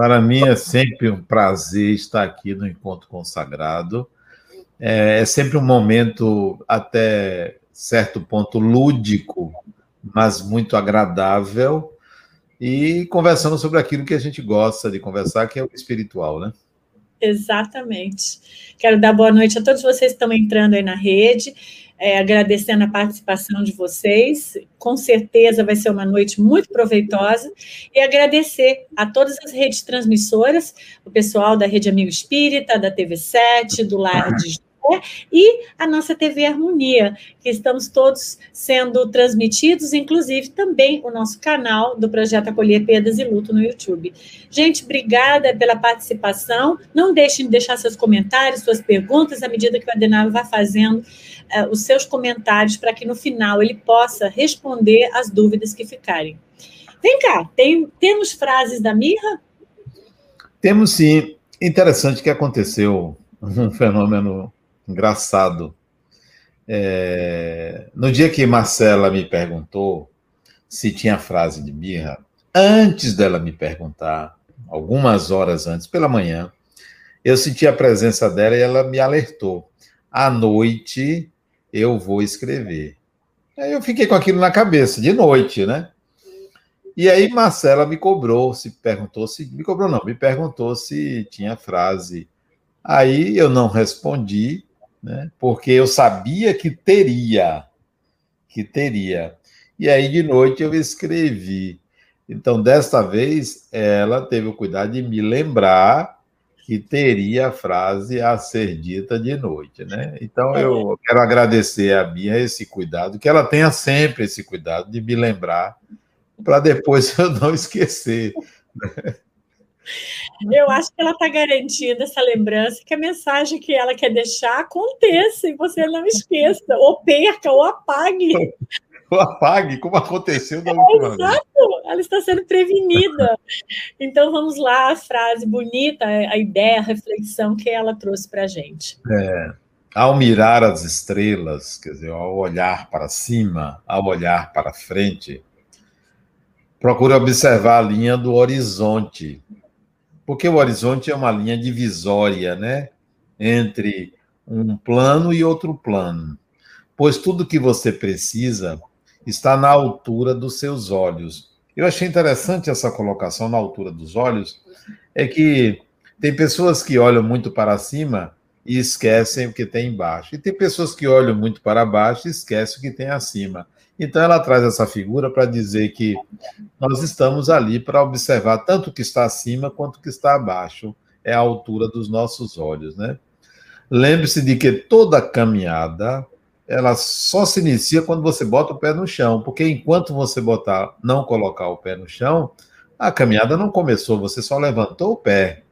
Para mim é sempre um prazer estar aqui no Encontro Consagrado. É, é sempre um momento, até certo ponto, lúdico, mas muito agradável. E conversando sobre aquilo que a gente gosta de conversar, que é o espiritual, né? Exatamente. Quero dar boa noite a todos vocês que estão entrando aí na rede é, agradecendo a participação de vocês. Com certeza vai ser uma noite muito proveitosa. E agradecer a todas as redes transmissoras, o pessoal da Rede Amigo Espírita, da TV7, do Lar de e a nossa TV Harmonia, que estamos todos sendo transmitidos, inclusive também o nosso canal do Projeto Acolher Perdas e Luto no YouTube. Gente, obrigada pela participação. Não deixem de deixar seus comentários, suas perguntas, à medida que o Adenauer vai fazendo uh, os seus comentários, para que no final ele possa responder as dúvidas que ficarem. Vem cá, tem, temos frases da Mirra? Temos sim. Interessante que aconteceu um fenômeno engraçado. É, no dia que Marcela me perguntou se tinha frase de birra, antes dela me perguntar, algumas horas antes, pela manhã, eu senti a presença dela e ela me alertou. À noite eu vou escrever. Aí eu fiquei com aquilo na cabeça, de noite, né? E aí Marcela me cobrou, se perguntou se. Me cobrou, não, me perguntou se tinha frase. Aí eu não respondi, né? porque eu sabia que teria, que teria. E aí de noite eu escrevi. Então, desta vez, ela teve o cuidado de me lembrar que teria a frase a ser dita de noite, né? Então, eu quero agradecer a Bia esse cuidado, que ela tenha sempre esse cuidado de me lembrar, para depois eu não esquecer. Né? Eu acho que ela está garantindo essa lembrança, que a mensagem que ela quer deixar aconteça e você não esqueça, ou perca, ou apague. Apague, como aconteceu da última é, Exato, vez. ela está sendo prevenida. Então vamos lá, a frase bonita, a ideia, a reflexão que ela trouxe para a gente. É, ao mirar as estrelas, quer dizer, ao olhar para cima, ao olhar para frente, procure observar a linha do horizonte porque o horizonte é uma linha divisória, né? Entre um plano e outro plano. Pois tudo que você precisa está na altura dos seus olhos. Eu achei interessante essa colocação na altura dos olhos, é que tem pessoas que olham muito para cima e esquecem o que tem embaixo. E tem pessoas que olham muito para baixo e esquecem o que tem acima. Então, ela traz essa figura para dizer que nós estamos ali para observar tanto o que está acima quanto o que está abaixo. É a altura dos nossos olhos, né? Lembre-se de que toda caminhada ela só se inicia quando você bota o pé no chão, porque enquanto você botar, não colocar o pé no chão, a caminhada não começou, você só levantou o pé.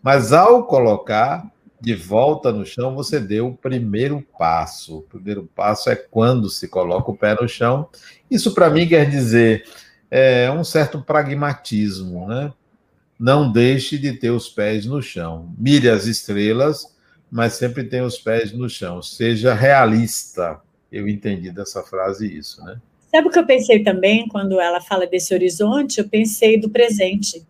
Mas ao colocar, de volta no chão, você deu o primeiro passo. O primeiro passo é quando se coloca o pé no chão. Isso, para mim, quer dizer é, um certo pragmatismo, né? Não deixe de ter os pés no chão. Mire as estrelas, mas sempre tenha os pés no chão. Seja realista. Eu entendi dessa frase isso, né? Sabe o que eu pensei também quando ela fala desse horizonte? Eu pensei do presente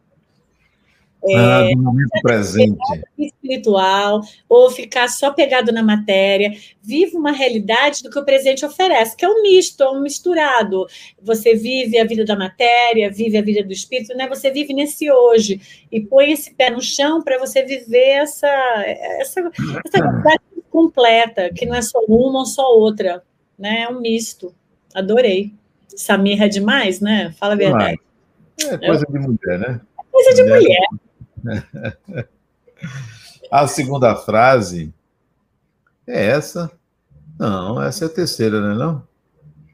ah, do momento presente. Espiritual, ou ficar só pegado na matéria. Vive uma realidade do que o presente oferece, que é um misto, é um misturado. Você vive a vida da matéria, vive a vida do espírito, né? Você vive nesse hoje. E põe esse pé no chão para você viver essa, essa, essa completa, que não é só uma ou só outra. Né? É um misto. Adorei. Samirra é demais, né? Fala a verdade. É coisa de mulher, né? Coisa de mulher. A segunda frase é essa? Não, essa é a terceira, não é não?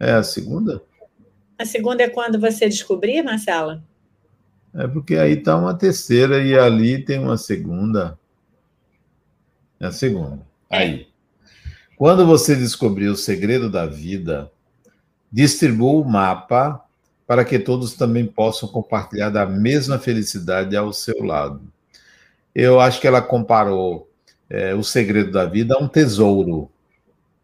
É a segunda? A segunda é quando você descobrir, Marcela? É porque aí está uma terceira e ali tem uma segunda. É a segunda. É. Aí. Quando você descobrir o segredo da vida, distribua o mapa para que todos também possam compartilhar da mesma felicidade ao seu lado. Eu acho que ela comparou é, o segredo da vida a um tesouro.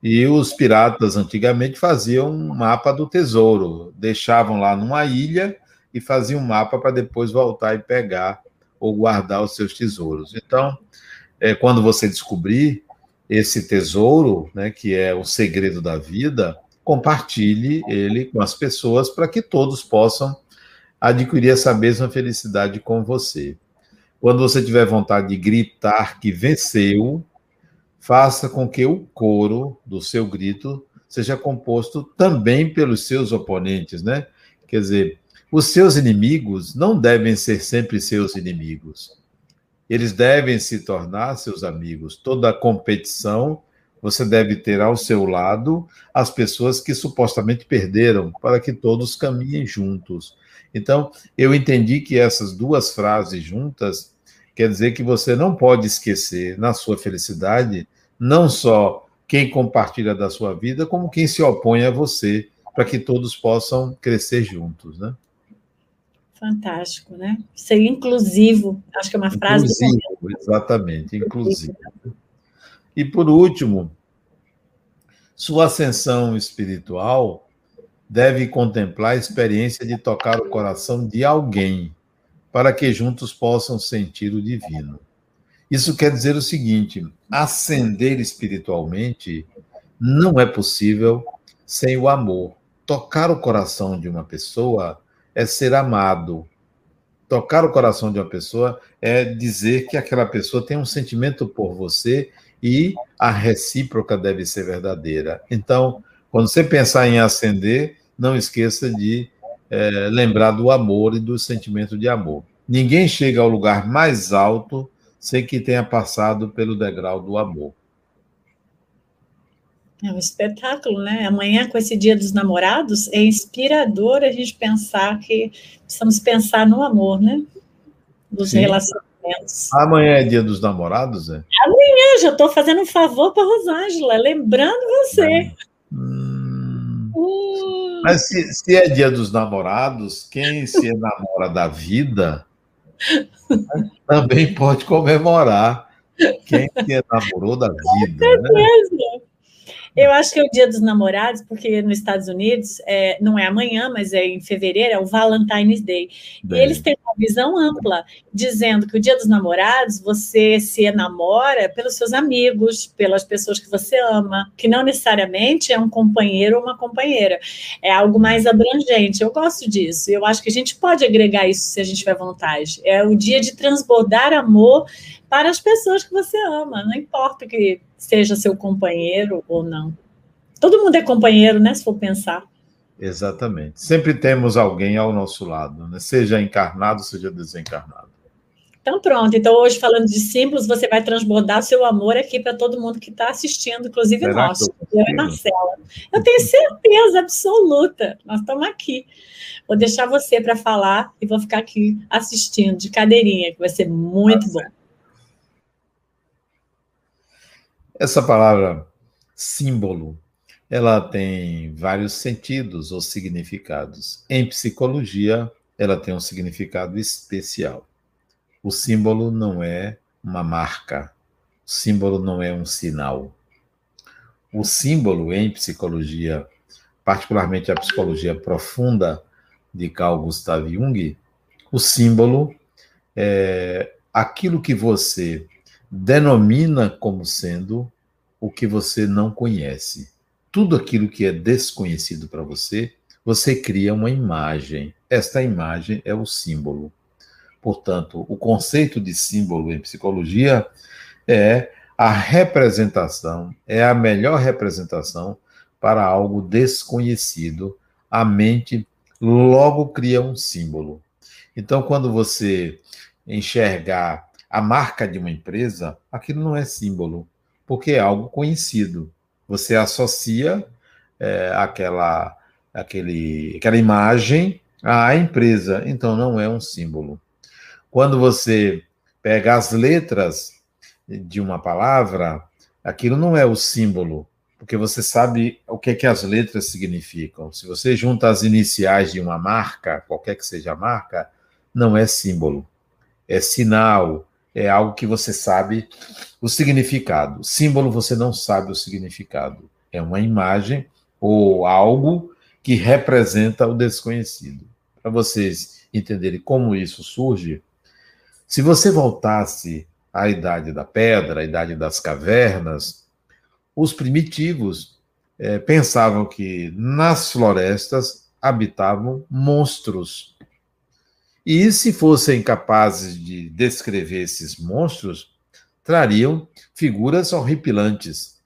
E os piratas antigamente faziam um mapa do tesouro, deixavam lá numa ilha e faziam um mapa para depois voltar e pegar ou guardar os seus tesouros. Então, é, quando você descobrir esse tesouro, né, que é o segredo da vida, compartilhe ele com as pessoas para que todos possam adquirir essa mesma felicidade com você. Quando você tiver vontade de gritar que venceu, faça com que o coro do seu grito seja composto também pelos seus oponentes, né? Quer dizer, os seus inimigos não devem ser sempre seus inimigos. Eles devem se tornar seus amigos. Toda competição você deve ter ao seu lado as pessoas que supostamente perderam, para que todos caminhem juntos. Então, eu entendi que essas duas frases juntas quer dizer que você não pode esquecer na sua felicidade não só quem compartilha da sua vida, como quem se opõe a você, para que todos possam crescer juntos, né? Fantástico, né? Ser inclusivo, acho que é uma frase. Inclusivo, exatamente, inclusivo. E por último, sua ascensão espiritual deve contemplar a experiência de tocar o coração de alguém, para que juntos possam sentir o divino. Isso quer dizer o seguinte: ascender espiritualmente não é possível sem o amor. Tocar o coração de uma pessoa é ser amado. Tocar o coração de uma pessoa é dizer que aquela pessoa tem um sentimento por você e a recíproca deve ser verdadeira. Então, quando você pensar em ascender, não esqueça de é, lembrar do amor e do sentimento de amor. Ninguém chega ao lugar mais alto sem que tenha passado pelo degrau do amor. É um espetáculo, né? Amanhã, com esse Dia dos Namorados, é inspirador a gente pensar que precisamos pensar no amor, né? Dos Sim. relacionamentos. Amanhã é Dia dos Namorados, é? Amanhã, já estou fazendo um favor para Rosângela, lembrando você. Hum. Hum. Mas se, se é Dia dos Namorados, quem se enamora da vida também pode comemorar quem se enamorou da vida. Com né? certeza. Né? Eu acho que é o Dia dos Namorados, porque nos Estados Unidos é, não é amanhã, mas é em fevereiro, é o Valentine's Day. Bem. E eles têm uma visão ampla, dizendo que o Dia dos Namorados você se enamora pelos seus amigos, pelas pessoas que você ama, que não necessariamente é um companheiro ou uma companheira, é algo mais abrangente. Eu gosto disso. Eu acho que a gente pode agregar isso se a gente tiver vontade. É o dia de transbordar amor para as pessoas que você ama, não importa que seja seu companheiro ou não. Todo mundo é companheiro, né? Se for pensar. Exatamente. Sempre temos alguém ao nosso lado, né? seja encarnado, seja desencarnado. Então, pronto. Então, hoje, falando de símbolos, você vai transbordar seu amor aqui para todo mundo que está assistindo, inclusive Será nós, eu, eu e Marcela. Eu tenho certeza absoluta. Nós estamos aqui. Vou deixar você para falar e vou ficar aqui assistindo de cadeirinha, que vai ser muito tá bom. Essa palavra símbolo, ela tem vários sentidos ou significados. Em psicologia, ela tem um significado especial. O símbolo não é uma marca, o símbolo não é um sinal. O símbolo em psicologia, particularmente a psicologia profunda de Carl Gustav Jung, o símbolo é aquilo que você denomina como sendo o que você não conhece. Tudo aquilo que é desconhecido para você, você cria uma imagem. Esta imagem é o símbolo. Portanto, o conceito de símbolo em psicologia é a representação, é a melhor representação para algo desconhecido. A mente logo cria um símbolo. Então, quando você enxergar a marca de uma empresa, aquilo não é símbolo, porque é algo conhecido. Você associa é, aquela, aquele, aquela imagem à empresa, então não é um símbolo. Quando você pega as letras de uma palavra, aquilo não é o símbolo, porque você sabe o que, é que as letras significam. Se você junta as iniciais de uma marca, qualquer que seja a marca, não é símbolo, é sinal, é algo que você sabe o significado. Símbolo você não sabe o significado. É uma imagem ou algo que representa o desconhecido. Para vocês entenderem como isso surge, Se você voltasse à idade da pedra, à idade das cavernas, os primitivos é, pensavam que nas florestas habitavam monstros. E se fossem capazes de descrever esses monstros, trariam figuras horripilantes.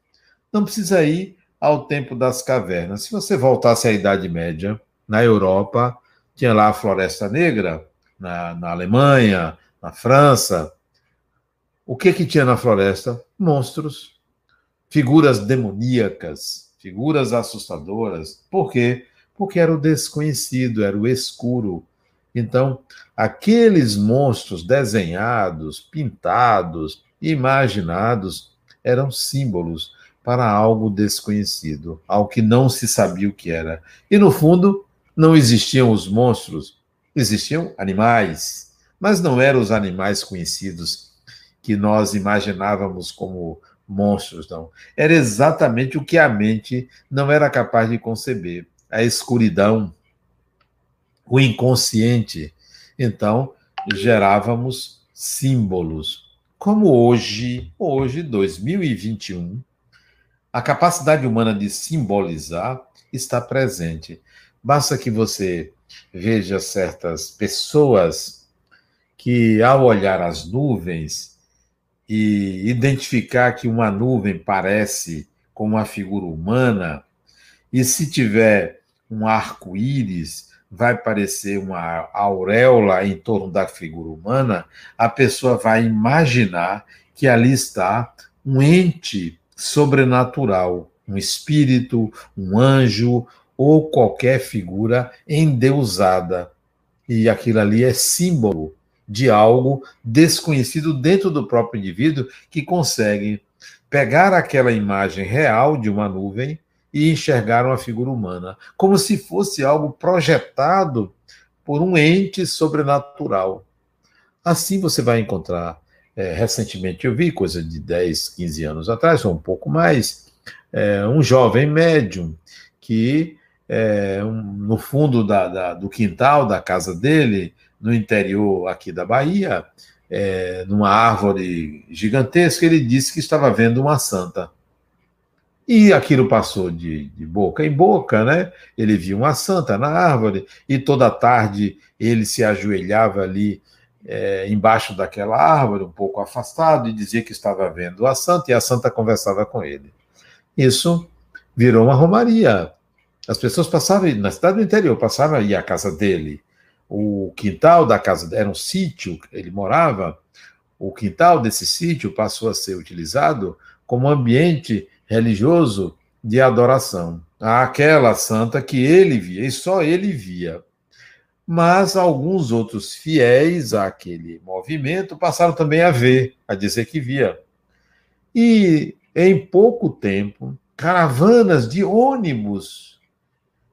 Não precisa ir ao tempo das cavernas. Se você voltasse à Idade Média, na Europa, tinha lá a Floresta Negra, na, na Alemanha, na França. O que que tinha na floresta? Monstros, figuras demoníacas, figuras assustadoras. Por quê? Porque era o desconhecido, era o escuro. Então, aqueles monstros desenhados, pintados, imaginados, eram símbolos para algo desconhecido, algo que não se sabia o que era. E no fundo, não existiam os monstros, existiam animais, mas não eram os animais conhecidos que nós imaginávamos como monstros, não. Era exatamente o que a mente não era capaz de conceber: a escuridão, o inconsciente. Então, gerávamos símbolos. Como hoje, hoje, 2021, a capacidade humana de simbolizar está presente. Basta que você veja certas pessoas que, ao olhar as nuvens e identificar que uma nuvem parece com uma figura humana, e se tiver um arco-íris, vai parecer uma auréola em torno da figura humana, a pessoa vai imaginar que ali está um ente sobrenatural, um espírito, um anjo ou qualquer figura endeusada. E aquilo ali é símbolo de algo desconhecido dentro do próprio indivíduo que consegue pegar aquela imagem real de uma nuvem e enxergar uma figura humana, como se fosse algo projetado por um ente sobrenatural. Assim você vai encontrar é, recentemente eu vi, coisa de 10, 15 anos atrás, ou um pouco mais, é, um jovem médium que, é, um, no fundo da, da, do quintal da casa dele, no interior aqui da Bahia, é, numa árvore gigantesca, ele disse que estava vendo uma santa. E aquilo passou de, de, boca em boca, né? Ele viu uma santa na árvore, e toda tarde ele se ajoelhava ali é, embaixo daquela árvore, um pouco afastado, e dizia que estava vendo a santa, e a santa conversava com ele. Isso virou uma romaria. As pessoas passavam, na cidade do interior, passavam aí à casa dele. O quintal da casa era um sítio, ele morava. O quintal desse sítio passou a ser utilizado como ambiente religioso de adoração àquela santa que ele via, e só ele via mas alguns outros fiéis àquele movimento passaram também a ver, a dizer que via. E em pouco tempo, caravanas de ônibus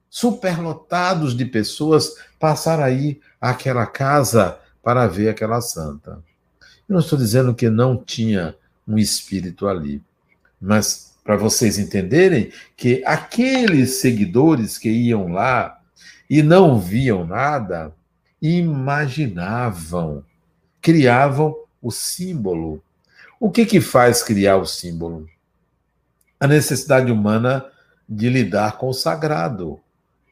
superlotados de pessoas passaram aí àquela casa para ver aquela santa. Eu não estou dizendo que não tinha um espírito ali, mas para vocês entenderem que aqueles seguidores que iam lá e não viam nada, imaginavam, criavam o símbolo. O que que faz criar o símbolo? A necessidade humana de lidar com o sagrado,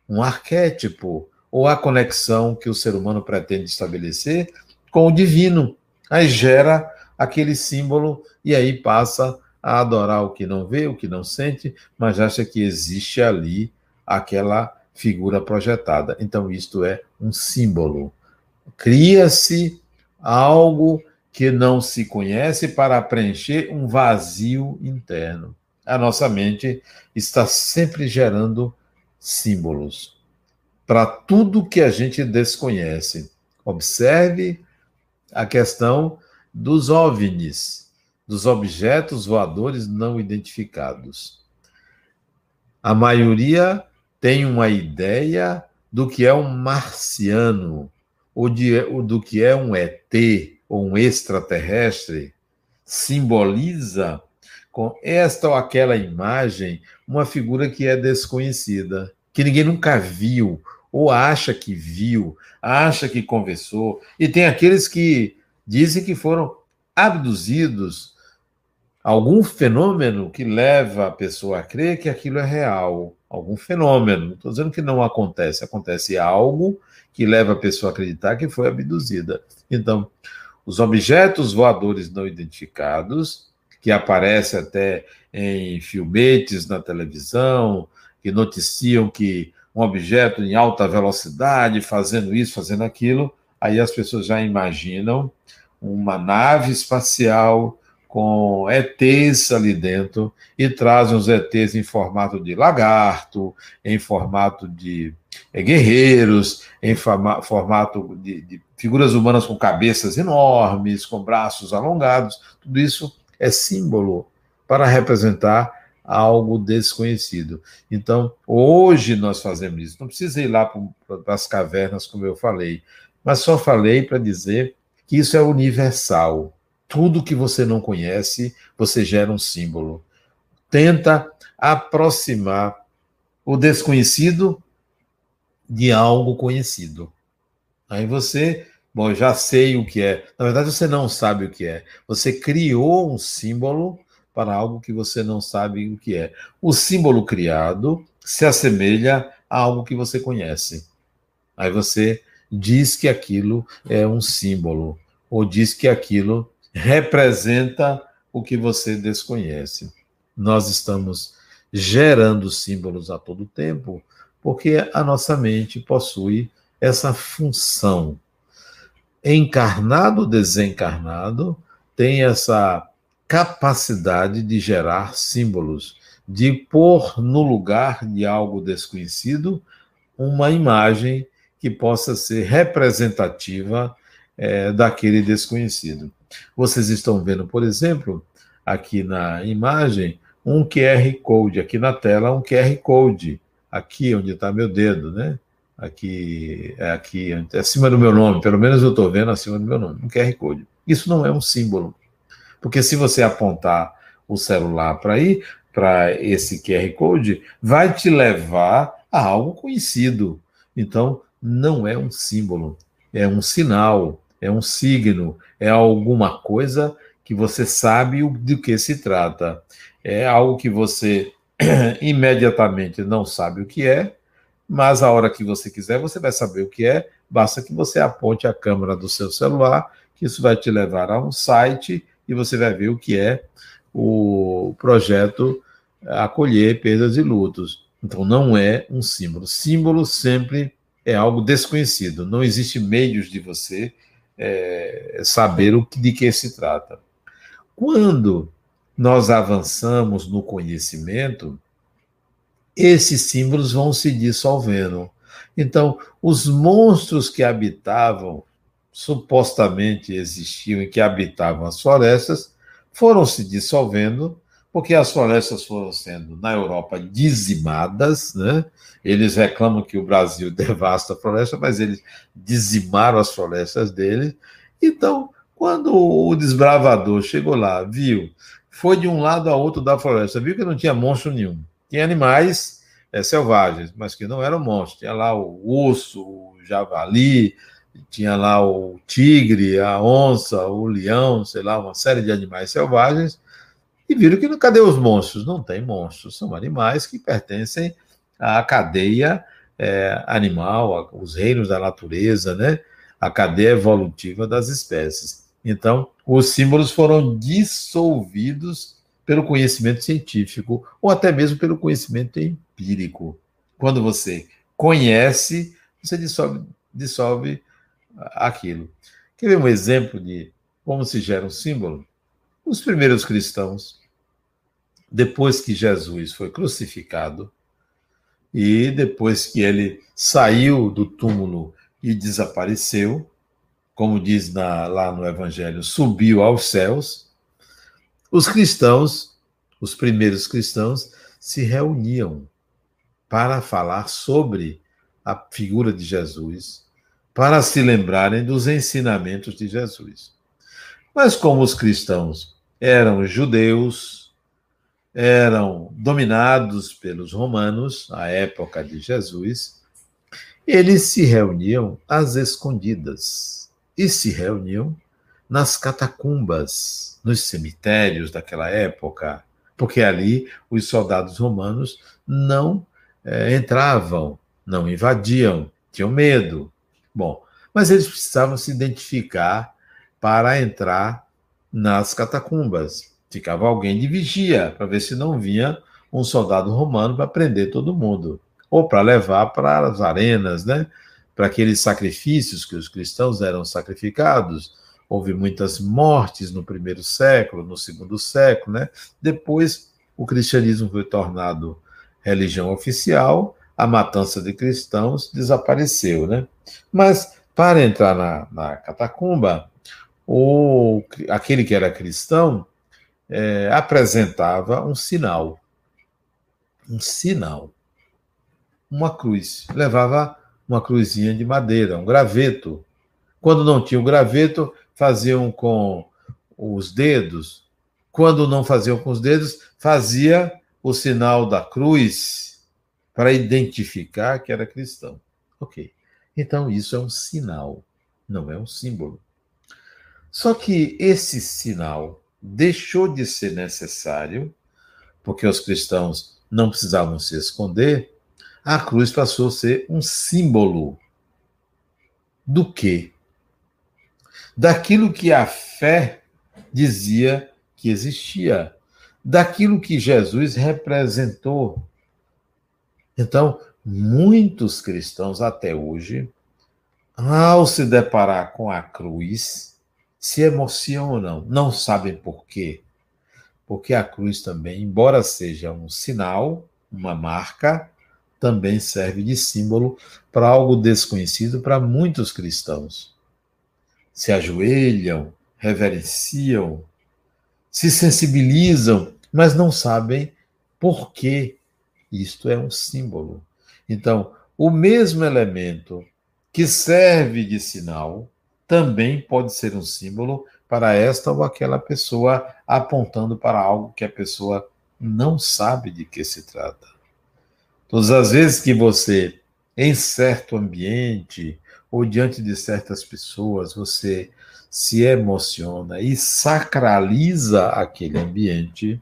um arquétipo, ou a conexão que o ser humano pretende estabelecer com o divino. Aí gera aquele símbolo e aí passa a adorar o que não vê, o que não sente, mas acha que existe ali aquela figura projetada. Então, isto é um símbolo. Cria-se algo que não se conhece para preencher um vazio interno. A nossa mente está sempre gerando símbolos para tudo que a gente desconhece. Observe a questão dos OVNIs, dos objetos voadores não identificados. A maioria tem uma ideia do que é um marciano, ou, de, ou do que é um ET, ou um extraterrestre, simboliza com esta ou aquela imagem uma figura que é desconhecida, que ninguém nunca viu, ou acha que viu, acha que conversou. E tem aqueles que dizem que foram abduzidos algum fenômeno que leva a pessoa a crer que aquilo é real, algum fenômeno. Não estou dizendo que não acontece, acontece algo que leva a pessoa a acreditar que foi abduzida. Então, os objetos voadores não identificados, que aparecem até em filmetes na televisão, que noticiam que um objeto em alta velocidade fazendo isso, fazendo aquilo, aí as pessoas já imaginam uma nave espacial com ETs ali dentro e trazem os ETs em formato de lagarto, em formato de é, guerreiros, em formato de, de figuras humanas com cabeças enormes, com braços alongados. Tudo isso é símbolo para representar algo desconhecido. Então, hoje nós fazemos isso. Não precisa ir lá para as cavernas, como eu falei, mas só falei para dizer que isso é universal. Tudo que você não conhece, você gera um símbolo. Tenta aproximar o desconhecido de algo conhecido. Aí você, bom, já sei o que é. Na verdade, você não sabe o que é. Você criou um símbolo para algo que você não sabe o que é. O símbolo criado se assemelha a algo que você conhece. Aí você diz que aquilo é um símbolo, ou diz que aquilo representa o que você desconhece. Nós estamos gerando símbolos a todo tempo, porque a nossa mente possui essa função. Encarnado, desencarnado, tem essa capacidade de gerar símbolos, de pôr no lugar de algo desconhecido uma imagem que possa ser representativa é, daquele desconhecido. Vocês estão vendo, por exemplo, aqui na imagem, um QR Code, aqui na tela, um QR Code, aqui onde está meu dedo, né? Aqui, é aqui, acima do meu nome, pelo menos eu estou vendo acima do meu nome, um QR Code. Isso não é um símbolo, porque se você apontar o celular para ir para esse QR Code, vai te levar a algo conhecido. Então, não é um símbolo, é um sinal, é um signo, é alguma coisa que você sabe do que se trata. É algo que você imediatamente não sabe o que é, mas a hora que você quiser, você vai saber o que é, basta que você aponte a câmera do seu celular, que isso vai te levar a um site e você vai ver o que é o projeto Acolher Perdas e Lutos. Então, não é um símbolo. Símbolo sempre é algo desconhecido. Não existe meios de você é, saber o que, de que se trata. Quando nós avançamos no conhecimento, esses símbolos vão se dissolvendo. Então, os monstros que habitavam, supostamente existiam e que habitavam as florestas, foram se dissolvendo porque as florestas foram sendo, na Europa, dizimadas, né? Eles reclamam que o Brasil devasta a floresta, mas eles dizimaram as florestas deles. Então, quando o desbravador chegou lá, viu, foi de um lado a outro da floresta, viu que não tinha monstro nenhum. Tinha animais é, selvagens, mas que não eram monstros. Tinha lá o urso, o javali, tinha lá o tigre, a onça, o leão, sei lá, uma série de animais selvagens e viram que cadê os monstros? Não tem monstros, são animais que pertencem à cadeia é, animal, os reinos da natureza, né? a cadeia evolutiva das espécies. Então, os símbolos foram dissolvidos pelo conhecimento científico ou até mesmo pelo conhecimento empírico. Quando você conhece, você dissolve, dissolve aquilo. Quer ver um exemplo de como se gera um símbolo? Os primeiros cristãos, depois que Jesus foi crucificado e depois que ele saiu do túmulo e desapareceu, como diz na, lá no Evangelho, subiu aos céus, os cristãos, os primeiros cristãos, se reuniam para falar sobre a figura de Jesus, para se lembrarem dos ensinamentos de Jesus. Mas como os cristãos eram judeus, eram dominados pelos romanos, à época de Jesus, eles se reuniam às escondidas e se reuniam nas catacumbas, nos cemitérios daquela época, porque ali os soldados romanos não é, entravam, não invadiam, tinham medo. Bom, mas eles precisavam se identificar para entrar nas catacumbas. Ficava alguém de vigia para ver se não vinha um soldado romano para prender todo mundo, ou para levar para as arenas, né? Para aqueles sacrifícios que os cristãos eram sacrificados. Houve muitas mortes no primeiro século, no segundo século, né? Depois o cristianismo foi tornado religião oficial, a matança de cristãos desapareceu, né? Mas para entrar na, na catacumba, o, aquele que era cristão é, apresentava um sinal. Um sinal. Uma cruz. Levava uma cruzinha de madeira, um graveto. Quando não tinha o graveto, faziam com os dedos. Quando não faziam com os dedos, fazia o sinal da cruz para identificar que era cristão. Ok. Então, isso é um sinal, não é um símbolo. Só que esse sinal deixou de ser necessário, porque os cristãos não precisavam se esconder, a cruz passou a ser um símbolo do quê? Daquilo que a fé dizia que existia, daquilo que Jesus representou. Então, muitos cristãos até hoje, ao se deparar com a cruz, se emocionam, não sabem por quê. Porque a cruz também, embora seja um sinal, uma marca, também serve de símbolo para algo desconhecido para muitos cristãos. Se ajoelham, reverenciam, se sensibilizam, mas não sabem por que isto é um símbolo. Então, o mesmo elemento que serve de sinal também pode ser um símbolo para esta ou aquela pessoa, apontando para algo que a pessoa não sabe de que se trata. Todas as vezes que você, em certo ambiente ou diante de certas pessoas, você se emociona e sacraliza aquele ambiente,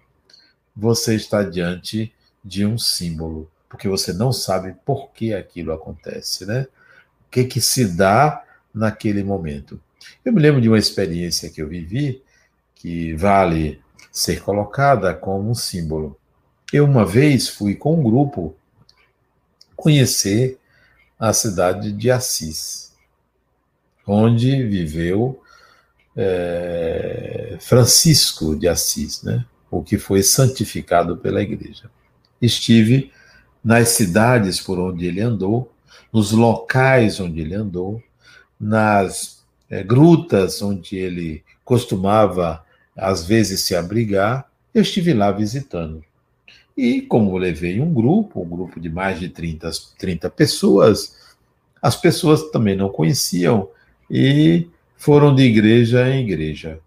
você está diante de um símbolo porque você não sabe por que aquilo acontece, né? O que que se dá naquele momento. Eu me lembro de uma experiência que eu vivi que vale ser colocada como um símbolo. Eu uma vez fui com um grupo conhecer a cidade de Assis, onde viveu é, Francisco de Assis, né? o que foi santificado pela igreja. Estive nas cidades por onde ele andou, nos locais onde ele andou, nas é, grutas onde ele costumava, às vezes, se abrigar, eu estive lá visitando. E como levei um grupo, um grupo de mais de 30, 30 pessoas, as pessoas também não conheciam e foram de igreja em igreja.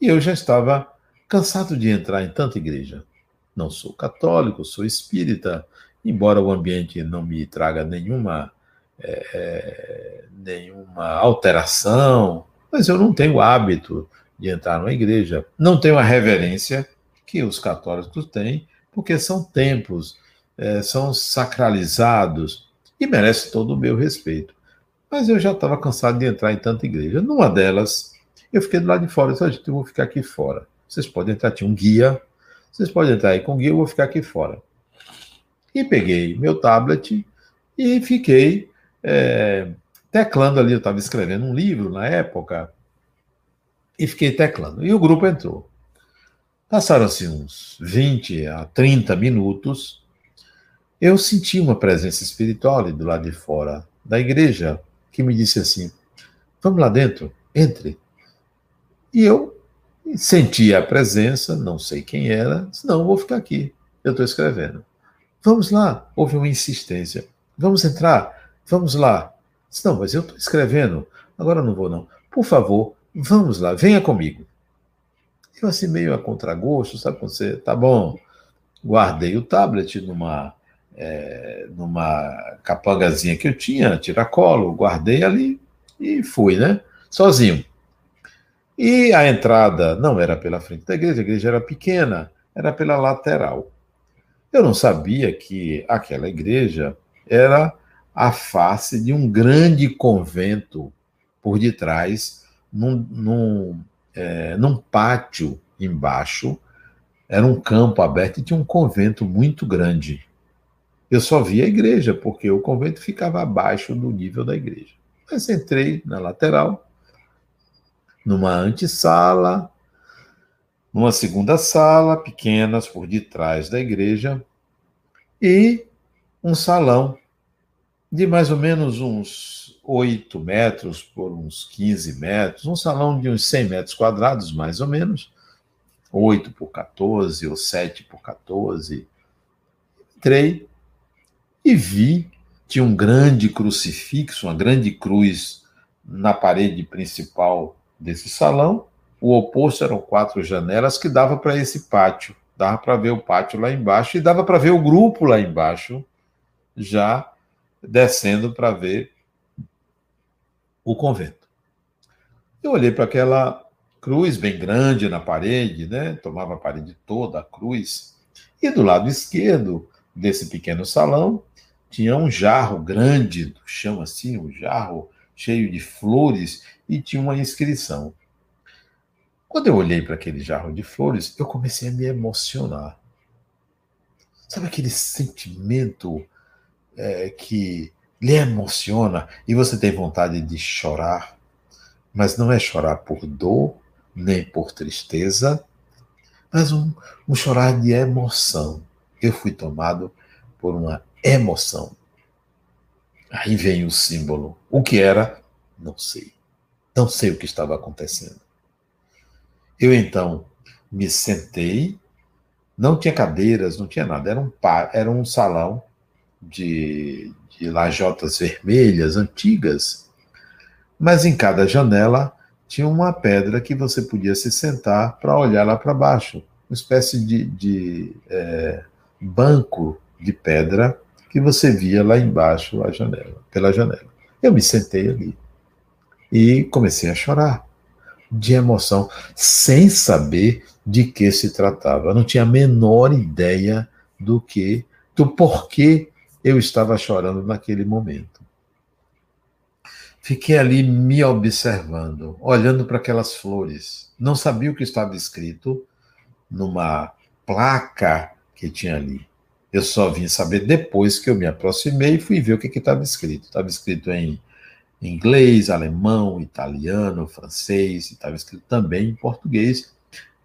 E eu já estava cansado de entrar em tanta igreja. Não sou católico, sou espírita, embora o ambiente não me traga nenhuma, é, é, nenhuma alteração, mas eu não tenho hábito de entrar numa igreja, não tenho a reverência que os católicos têm, porque são templos, é, são sacralizados e merece todo o meu respeito. Mas eu já estava cansado de entrar em tanta igreja. Numa delas, eu fiquei do lado de fora. Eu disse, eu vou ficar aqui fora. Vocês podem entrar, tinha um guia vocês podem entrar aí com guia, eu vou ficar aqui fora. E peguei meu tablet e fiquei é, teclando ali. Eu estava escrevendo um livro na época e fiquei teclando. E o grupo entrou. Passaram-se uns 20 a 30 minutos. Eu senti uma presença espiritual ali do lado de fora da igreja que me disse assim: Vamos lá dentro, entre. E eu Senti a presença, não sei quem era, disse, não, vou ficar aqui, eu estou escrevendo. Vamos lá, houve uma insistência. Vamos entrar, vamos lá. Não, mas eu estou escrevendo, agora não vou não. Por favor, vamos lá, venha comigo. Eu assim, meio a contragosto, sabe quando você, tá bom, guardei o tablet numa, é, numa capangazinha que eu tinha, tiracolo, guardei ali e fui, né? Sozinho. E a entrada não era pela frente da igreja, a igreja era pequena, era pela lateral. Eu não sabia que aquela igreja era a face de um grande convento por detrás, num, num, é, num pátio embaixo, era um campo aberto e tinha um convento muito grande. Eu só via a igreja, porque o convento ficava abaixo do nível da igreja. Mas entrei na lateral, numa antessala, numa segunda sala, pequenas por detrás da igreja, e um salão de mais ou menos uns 8 metros por uns 15 metros, um salão de uns 100 metros quadrados, mais ou menos, 8 por 14 ou 7 por 14. Entrei e vi, tinha um grande crucifixo, uma grande cruz na parede principal desse salão. O oposto eram quatro janelas que dava para esse pátio. Dava para ver o pátio lá embaixo e dava para ver o grupo lá embaixo, já descendo para ver o convento. Eu olhei para aquela cruz bem grande na parede, né? Tomava a parede toda, a cruz. E do lado esquerdo desse pequeno salão tinha um jarro grande do chão assim, um jarro cheio de flores e tinha uma inscrição. Quando eu olhei para aquele jarro de flores, eu comecei a me emocionar. Sabe aquele sentimento é, que lhe emociona e você tem vontade de chorar, mas não é chorar por dor nem por tristeza, mas um, um chorar de emoção. Eu fui tomado por uma emoção. Aí vem o símbolo. O que era? Não sei. Não sei o que estava acontecendo. Eu então me sentei, não tinha cadeiras, não tinha nada, era um, era um salão de, de lajotas vermelhas antigas, mas em cada janela tinha uma pedra que você podia se sentar para olhar lá para baixo, uma espécie de, de é, banco de pedra que você via lá embaixo a janela, pela janela. Eu me sentei ali e comecei a chorar de emoção, sem saber de que se tratava. Eu não tinha a menor ideia do que, do porquê eu estava chorando naquele momento. Fiquei ali me observando, olhando para aquelas flores. Não sabia o que estava escrito numa placa que tinha ali. Eu só vim saber depois que eu me aproximei e fui ver o que estava escrito. Estava escrito em inglês, alemão, italiano, francês, estava escrito também em português.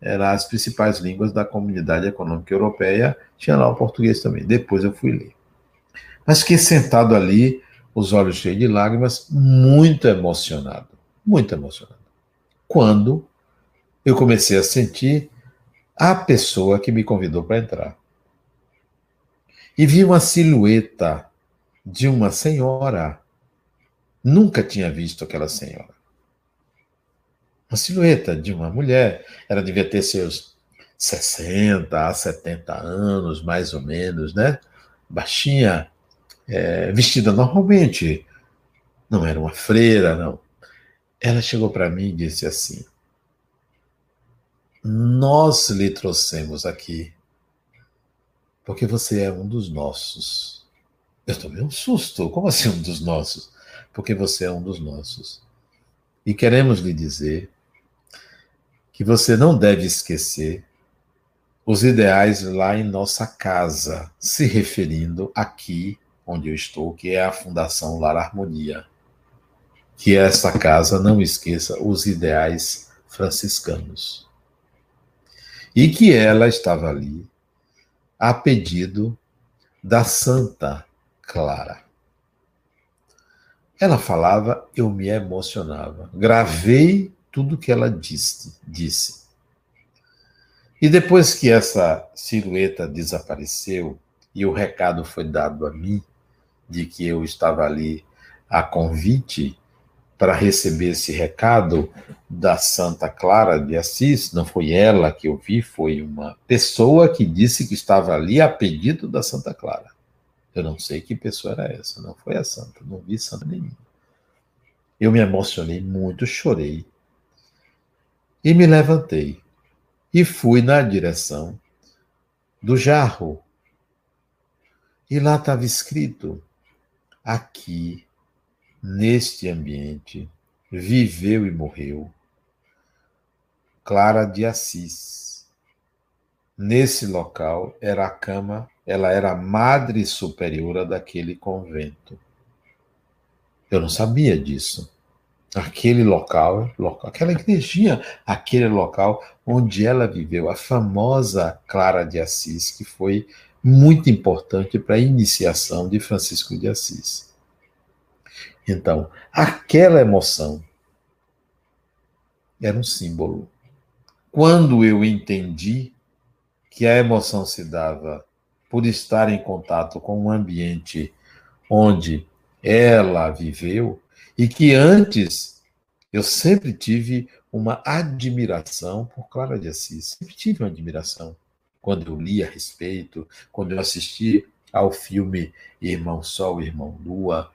Eram as principais línguas da Comunidade Econômica Europeia. Tinha lá o português também. Depois eu fui ler. Mas fiquei sentado ali os olhos cheios de lágrimas, muito emocionado, muito emocionado. Quando eu comecei a sentir a pessoa que me convidou para entrar. E vi uma silhueta de uma senhora. Nunca tinha visto aquela senhora. Uma silhueta de uma mulher. Ela devia ter seus 60 a 70 anos, mais ou menos, né? Baixinha, é, vestida normalmente. Não era uma freira, não. Ela chegou para mim e disse assim: Nós lhe trouxemos aqui porque você é um dos nossos. Eu tomei um susto. Como assim um dos nossos? Porque você é um dos nossos. E queremos lhe dizer que você não deve esquecer os ideais lá em nossa casa, se referindo aqui onde eu estou, que é a Fundação Lar Harmonia. Que esta casa não esqueça os ideais franciscanos. E que ela estava ali a pedido da Santa Clara. Ela falava, eu me emocionava. Gravei tudo que ela disse, disse. E depois que essa silhueta desapareceu e o recado foi dado a mim, de que eu estava ali a convite para receber esse recado da Santa Clara de Assis. Não foi ela que eu vi, foi uma pessoa que disse que estava ali a pedido da Santa Clara. Eu não sei que pessoa era essa, não foi a santa, não vi santa nenhuma. Eu me emocionei muito, chorei. E me levantei e fui na direção do jarro. E lá estava escrito: aqui, neste ambiente, viveu e morreu Clara de Assis. Nesse local era a cama, ela era a madre superiora daquele convento. Eu não sabia disso. Aquele local, local, aquela igrejinha, aquele local onde ela viveu, a famosa Clara de Assis, que foi muito importante para a iniciação de Francisco de Assis. Então, aquela emoção era um símbolo. Quando eu entendi que a emoção se dava por estar em contato com um ambiente onde ela viveu e que antes eu sempre tive uma admiração por Clara de Assis, sempre tive uma admiração quando eu li a respeito, quando eu assisti ao filme Irmão Sol, Irmão Lua,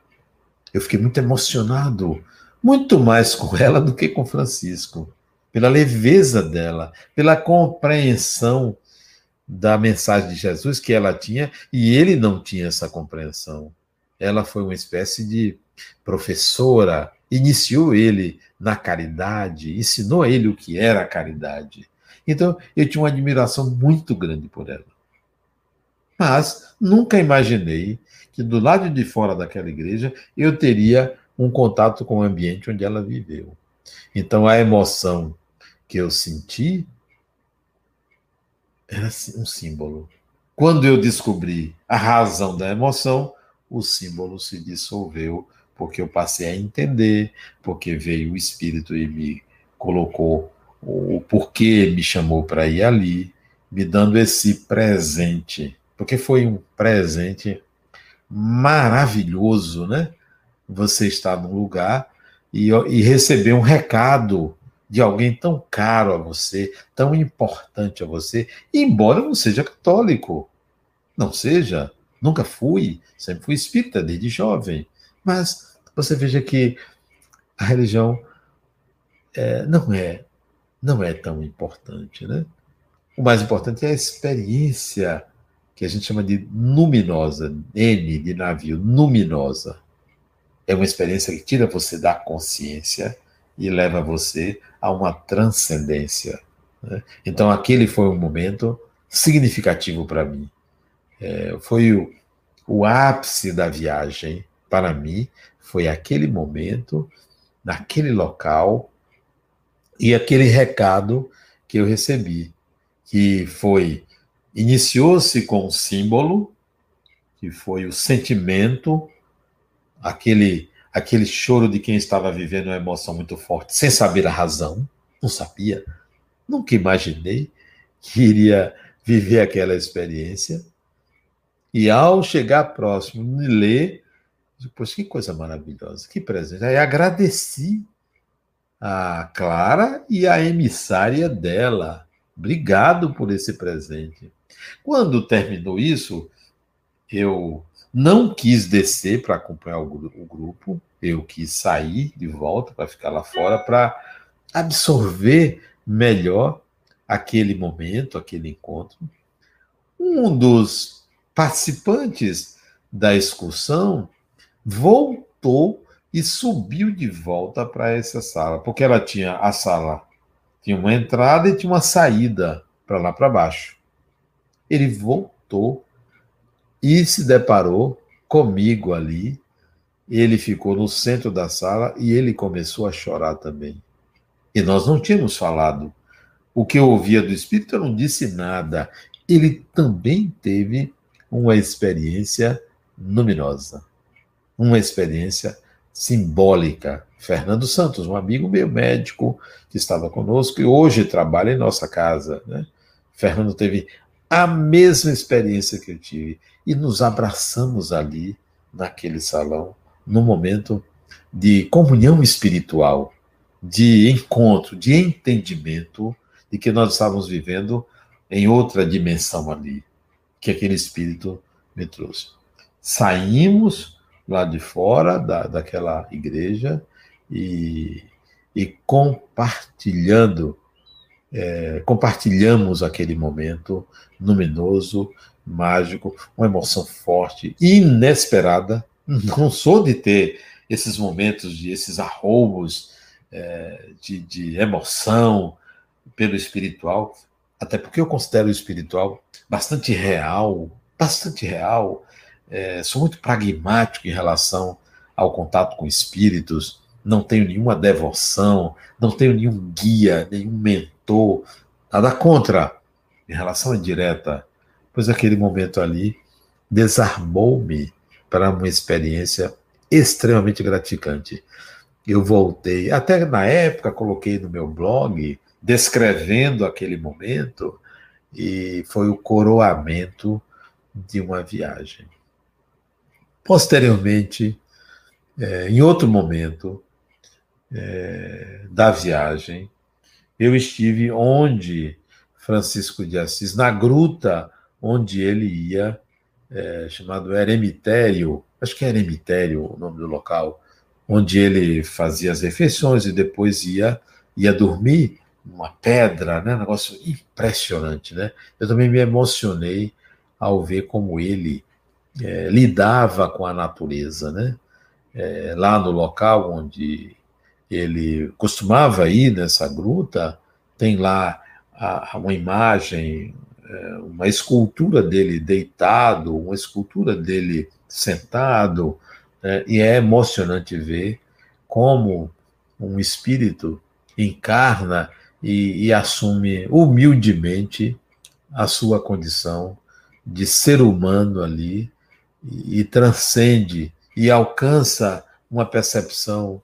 eu fiquei muito emocionado, muito mais com ela do que com Francisco, pela leveza dela, pela compreensão da mensagem de Jesus que ela tinha e ele não tinha essa compreensão. Ela foi uma espécie de professora, iniciou ele na caridade, ensinou ele o que era a caridade. Então, eu tinha uma admiração muito grande por ela. Mas nunca imaginei que do lado de fora daquela igreja eu teria um contato com o ambiente onde ela viveu. Então, a emoção que eu senti era um símbolo. Quando eu descobri a razão da emoção, o símbolo se dissolveu, porque eu passei a entender, porque veio o Espírito e me colocou o porquê me chamou para ir ali, me dando esse presente, porque foi um presente maravilhoso, né? Você estar num lugar e, e receber um recado de alguém tão caro a você, tão importante a você, embora não seja católico. Não seja, nunca fui, sempre fui espírita desde jovem. Mas você veja que a religião é, não é não é tão importante, né? O mais importante é a experiência que a gente chama de luminosa, N de navio, luminosa. É uma experiência que tira você da consciência e leva você a uma transcendência. Né? Então, aquele foi um momento significativo para mim. É, foi o, o ápice da viagem para mim, foi aquele momento, naquele local, e aquele recado que eu recebi, que foi iniciou-se com um símbolo, que foi o sentimento, aquele aquele choro de quem estava vivendo uma emoção muito forte, sem saber a razão, não sabia, nunca imaginei que iria viver aquela experiência. E ao chegar próximo de ler, depois que coisa maravilhosa, que presente. Aí agradeci a Clara e a emissária dela. Obrigado por esse presente. Quando terminou isso, eu não quis descer para acompanhar o, grupo, eu quis sair de volta para ficar lá fora para absorver melhor aquele momento, aquele encontro. Um dos participantes da excursão voltou e subiu de volta para essa sala, porque ela tinha a sala, tinha uma entrada e tinha uma saída para lá para baixo. Ele voltou e se deparou comigo ali. Ele ficou no centro da sala e ele começou a chorar também. E nós não tínhamos falado. O que eu ouvia do Espírito, eu não disse nada. Ele também teve uma experiência luminosa, uma experiência simbólica. Fernando Santos, um amigo meu médico que estava conosco e hoje trabalha em nossa casa. Né? Fernando teve a mesma experiência que eu tive e nos abraçamos ali naquele salão, num momento de comunhão espiritual, de encontro, de entendimento de que nós estávamos vivendo em outra dimensão ali, que aquele espírito me trouxe. Saímos lá de fora da, daquela igreja e, e compartilhando é, compartilhamos aquele momento luminoso, mágico, uma emoção forte, inesperada. Não sou de ter esses momentos, de esses arroubos é, de, de emoção pelo espiritual, até porque eu considero o espiritual bastante real, bastante real. É, sou muito pragmático em relação ao contato com espíritos, não tenho nenhuma devoção, não tenho nenhum guia, nenhum mentor, nada contra em relação à direta, pois aquele momento ali desarmou-me para uma experiência extremamente gratificante. Eu voltei, até na época coloquei no meu blog, descrevendo aquele momento, e foi o coroamento de uma viagem. Posteriormente, é, em outro momento é, da viagem, eu estive onde Francisco de Assis, na gruta onde ele ia, é, chamado Eremitério, acho que é Eremitério o nome do local, onde ele fazia as refeições e depois ia, ia dormir numa pedra, né? Um negócio impressionante, né? Eu também me emocionei ao ver como ele é, lidava com a natureza, né? É, lá no local onde ele costumava ir nessa gruta, tem lá a, uma imagem, é, uma escultura dele deitado, uma escultura dele sentado, né? e é emocionante ver como um espírito encarna e, e assume humildemente a sua condição de ser humano ali e, transcende e alcança uma percepção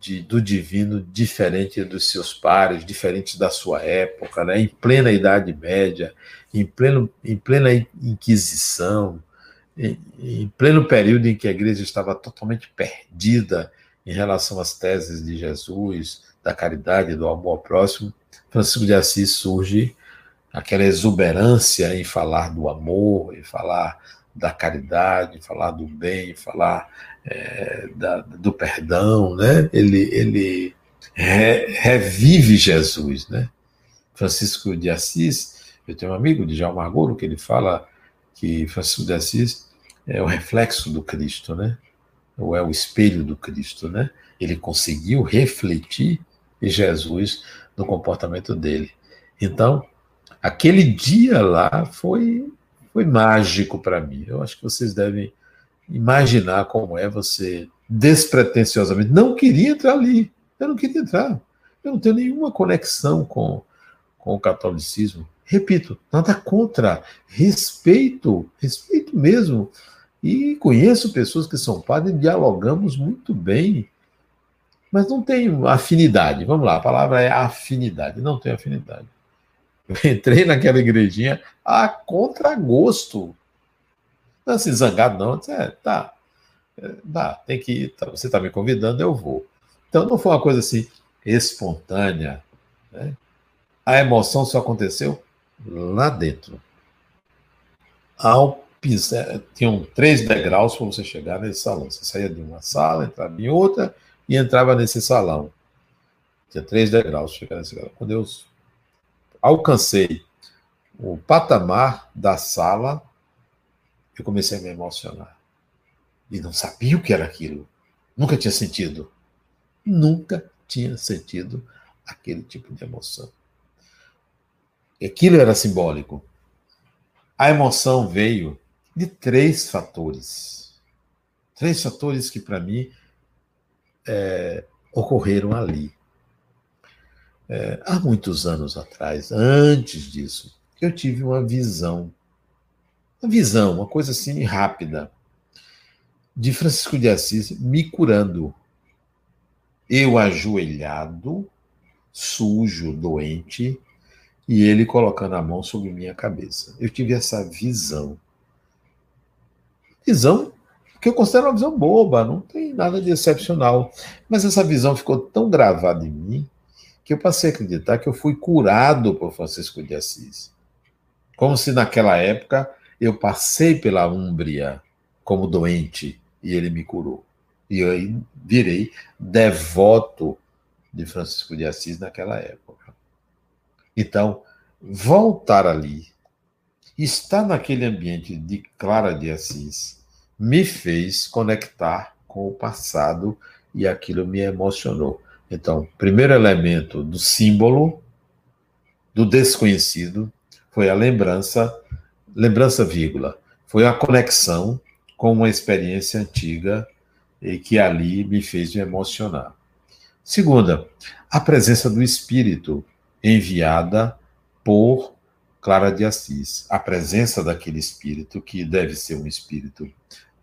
de, do divino diferente dos seus pares, diferente da sua época, né? em plena Idade Média, em, pleno, em plena Inquisição, em, em pleno período em que a igreja estava totalmente perdida em relação às teses de Jesus, da caridade, do amor ao próximo, Francisco de Assis surge aquela exuberância em falar do amor, em falar da caridade, falar do bem, em falar é, da, do perdão, né? Ele, ele re, revive Jesus, né? Francisco de Assis, eu tenho um amigo de João Margolo que ele fala que Francisco de Assis é o reflexo do Cristo, né? Ou é o espelho do Cristo, né? Ele conseguiu refletir Jesus no comportamento dele. Então, aquele dia lá foi foi mágico para mim. Eu acho que vocês devem imaginar como é você despretensiosamente. Não queria entrar ali. Eu não queria entrar. Eu não tenho nenhuma conexão com, com o catolicismo. Repito, nada contra. Respeito, respeito mesmo. E conheço pessoas que são padres dialogamos muito bem. Mas não tenho afinidade. Vamos lá, a palavra é afinidade. Não tenho afinidade. Entrei naquela igrejinha a contragosto. Não assim, zangado, não. Disse, é, tá. É, dá, tem que ir. Tá, você está me convidando, eu vou. Então não foi uma coisa assim espontânea. Né? A emoção só aconteceu lá dentro. Ao pisar, tinham três degraus para você chegar nesse salão. Você saía de uma sala, entrava em outra e entrava nesse salão. Tinha três degraus para chegar nesse salão. Quando eu alcancei o patamar da sala, eu comecei a me emocionar. E não sabia o que era aquilo. Nunca tinha sentido. Nunca tinha sentido aquele tipo de emoção. Aquilo era simbólico. A emoção veio de três fatores. Três fatores que, para mim, é, ocorreram ali. É, há muitos anos atrás, antes disso, eu tive uma visão, uma visão, uma coisa assim rápida, de Francisco de Assis me curando. Eu ajoelhado, sujo, doente, e ele colocando a mão sobre minha cabeça. Eu tive essa visão. Visão que eu considero uma visão boba, não tem nada de excepcional. Mas essa visão ficou tão gravada em mim que eu passei a acreditar que eu fui curado por Francisco de Assis. Como se naquela época eu passei pela Úmbria como doente e ele me curou. E eu virei devoto de Francisco de Assis naquela época. Então, voltar ali, estar naquele ambiente de Clara de Assis, me fez conectar com o passado e aquilo me emocionou. Então, primeiro elemento do símbolo do desconhecido foi a lembrança, lembrança vírgula, foi a conexão com uma experiência antiga e que ali me fez me emocionar. Segunda, a presença do Espírito enviada por Clara de Assis, a presença daquele Espírito que deve ser um Espírito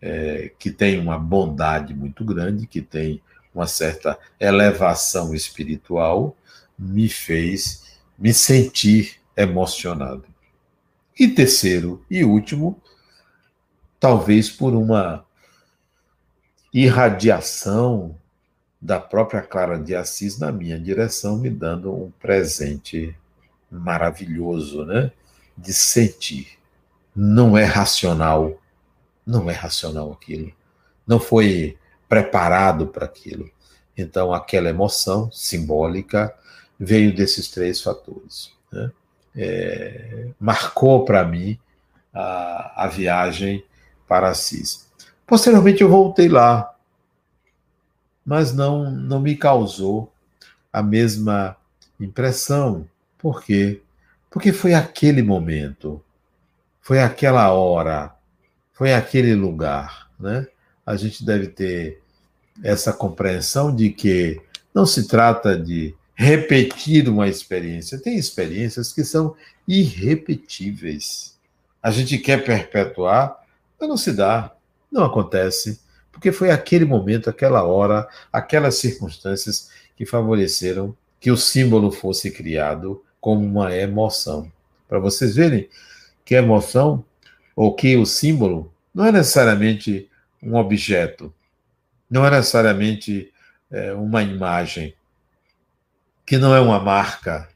é, que tem uma bondade muito grande, que tem uma certa elevação espiritual, me fez me sentir emocionado. E terceiro e último, talvez por uma irradiação da própria Clara de Assis na minha direção, me dando um presente maravilhoso, né? De sentir. Não é racional, não é racional aquilo. Não foi preparado para aquilo. Então, aquela emoção simbólica veio desses três fatores. Né? É, marcou para mim a, a viagem para Assis. Posteriormente, eu voltei lá, mas não, não me causou a mesma impressão. Por quê? Porque foi aquele momento, foi aquela hora, foi aquele lugar. Né? A gente deve ter essa compreensão de que não se trata de repetir uma experiência. Tem experiências que são irrepetíveis. A gente quer perpetuar, mas não se dá, não acontece, porque foi aquele momento, aquela hora, aquelas circunstâncias que favoreceram que o símbolo fosse criado como uma emoção. Para vocês verem que a emoção, ou que o símbolo, não é necessariamente um objeto, não é necessariamente é, uma imagem, que não é uma marca,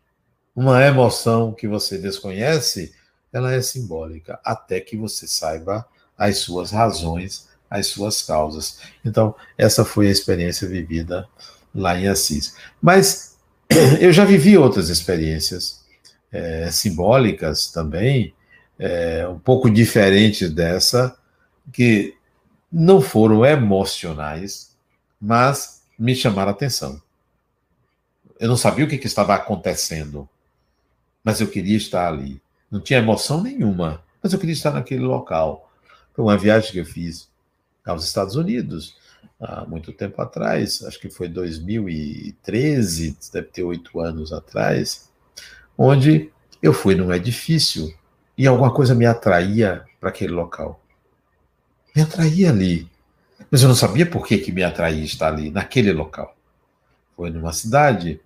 uma emoção que você desconhece, ela é simbólica, até que você saiba as suas razões, as suas causas. Então, essa foi a experiência vivida lá em Assis. Mas eu já vivi outras experiências é, simbólicas também, é, um pouco diferentes dessa, que não foram emocionais, mas me chamaram a atenção. Eu não sabia o que, que estava acontecendo, mas eu queria estar ali. Não tinha emoção nenhuma, mas eu queria estar naquele local. Foi uma viagem que eu fiz aos Estados Unidos há muito tempo atrás, acho que foi 2013, deve ter oito anos atrás, onde eu fui num edifício e alguma coisa me atraía para aquele local me atraía ali. Mas eu não sabia por que, que me atraía estar ali, naquele local. Foi numa cidade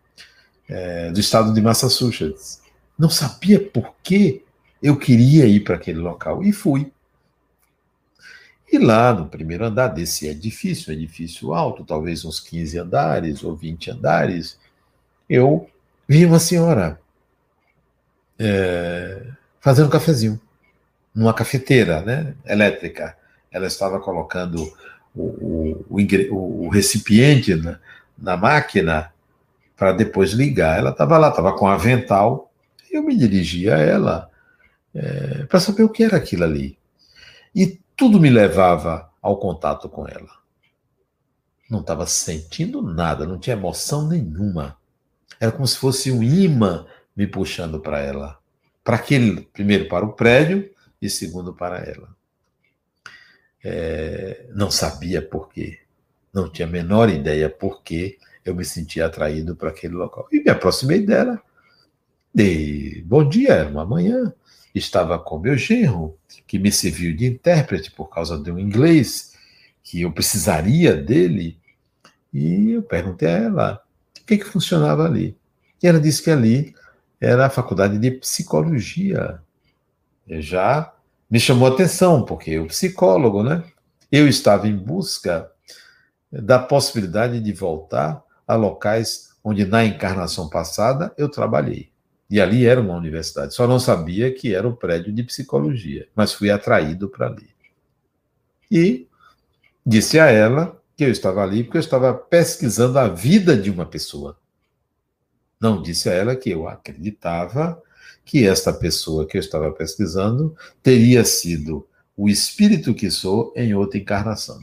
é, do estado de Massachusetts. Não sabia por que eu queria ir para aquele local. E fui. E lá no primeiro andar desse edifício, um edifício alto, talvez uns 15 andares ou 20 andares, eu vi uma senhora é, fazendo um cafezinho numa cafeteira né, elétrica ela estava colocando o, o, o, o recipiente na, na máquina para depois ligar. Ela estava lá, estava com avental, e eu me dirigi a ela é, para saber o que era aquilo ali. E tudo me levava ao contato com ela. Não estava sentindo nada, não tinha emoção nenhuma. Era como se fosse um imã me puxando para ela. Para aquele, primeiro para o prédio e segundo para ela é, não sabia por quê, não tinha a menor ideia por que eu me sentia atraído para aquele local. E me aproximei dela. Dei bom dia, era uma manhã. Estava com meu genro, que me serviu de intérprete por causa de um inglês, que eu precisaria dele. E eu perguntei a ela o que, que funcionava ali. E ela disse que ali era a faculdade de psicologia. Já me chamou a atenção, porque o psicólogo, né? Eu estava em busca da possibilidade de voltar a locais onde na encarnação passada eu trabalhei. E ali era uma universidade. Só não sabia que era o prédio de psicologia, mas fui atraído para ali. E disse a ela que eu estava ali porque eu estava pesquisando a vida de uma pessoa. Não disse a ela que eu acreditava que esta pessoa que eu estava pesquisando teria sido o espírito que sou em outra encarnação.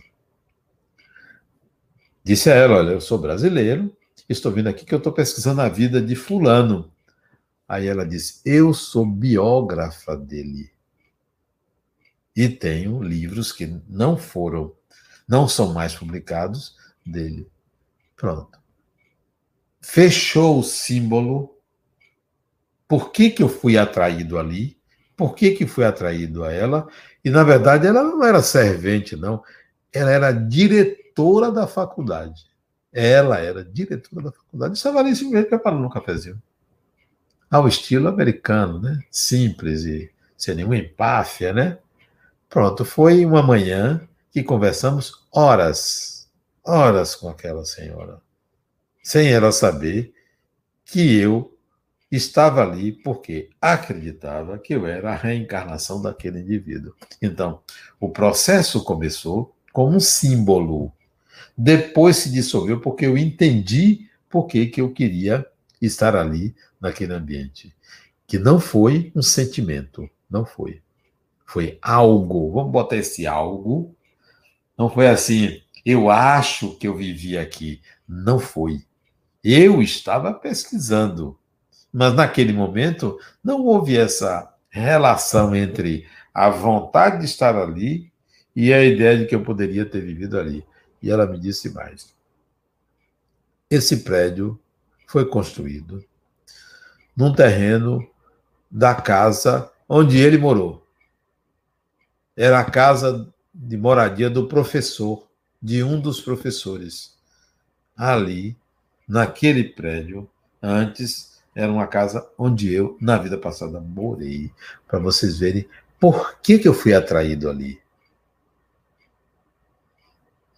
Disse a ela: Olha, eu sou brasileiro, estou vindo aqui que eu estou pesquisando a vida de Fulano. Aí ela disse: Eu sou biógrafa dele. E tenho livros que não foram, não são mais publicados dele. Pronto. Fechou o símbolo. Por que, que eu fui atraído ali? Por que, que fui atraído a ela? E, na verdade, ela não era servente, não. Ela era diretora da faculdade. Ela era diretora da faculdade. Isso é simplesmente preparando um cafezinho. Ao estilo americano, né? Simples e sem nenhuma empáfia, né? Pronto, foi uma manhã que conversamos horas, horas com aquela senhora, sem ela saber que eu estava ali porque acreditava que eu era a reencarnação daquele indivíduo. Então, o processo começou como um símbolo. Depois se dissolveu porque eu entendi por que eu queria estar ali naquele ambiente. Que não foi um sentimento, não foi. Foi algo, vamos botar esse algo. Não foi assim, eu acho que eu vivi aqui. Não foi. Eu estava pesquisando mas naquele momento não houve essa relação entre a vontade de estar ali e a ideia de que eu poderia ter vivido ali. E ela me disse mais. Esse prédio foi construído num terreno da casa onde ele morou. Era a casa de moradia do professor, de um dos professores. Ali, naquele prédio, antes era uma casa onde eu, na vida passada, morei, para vocês verem por que, que eu fui atraído ali.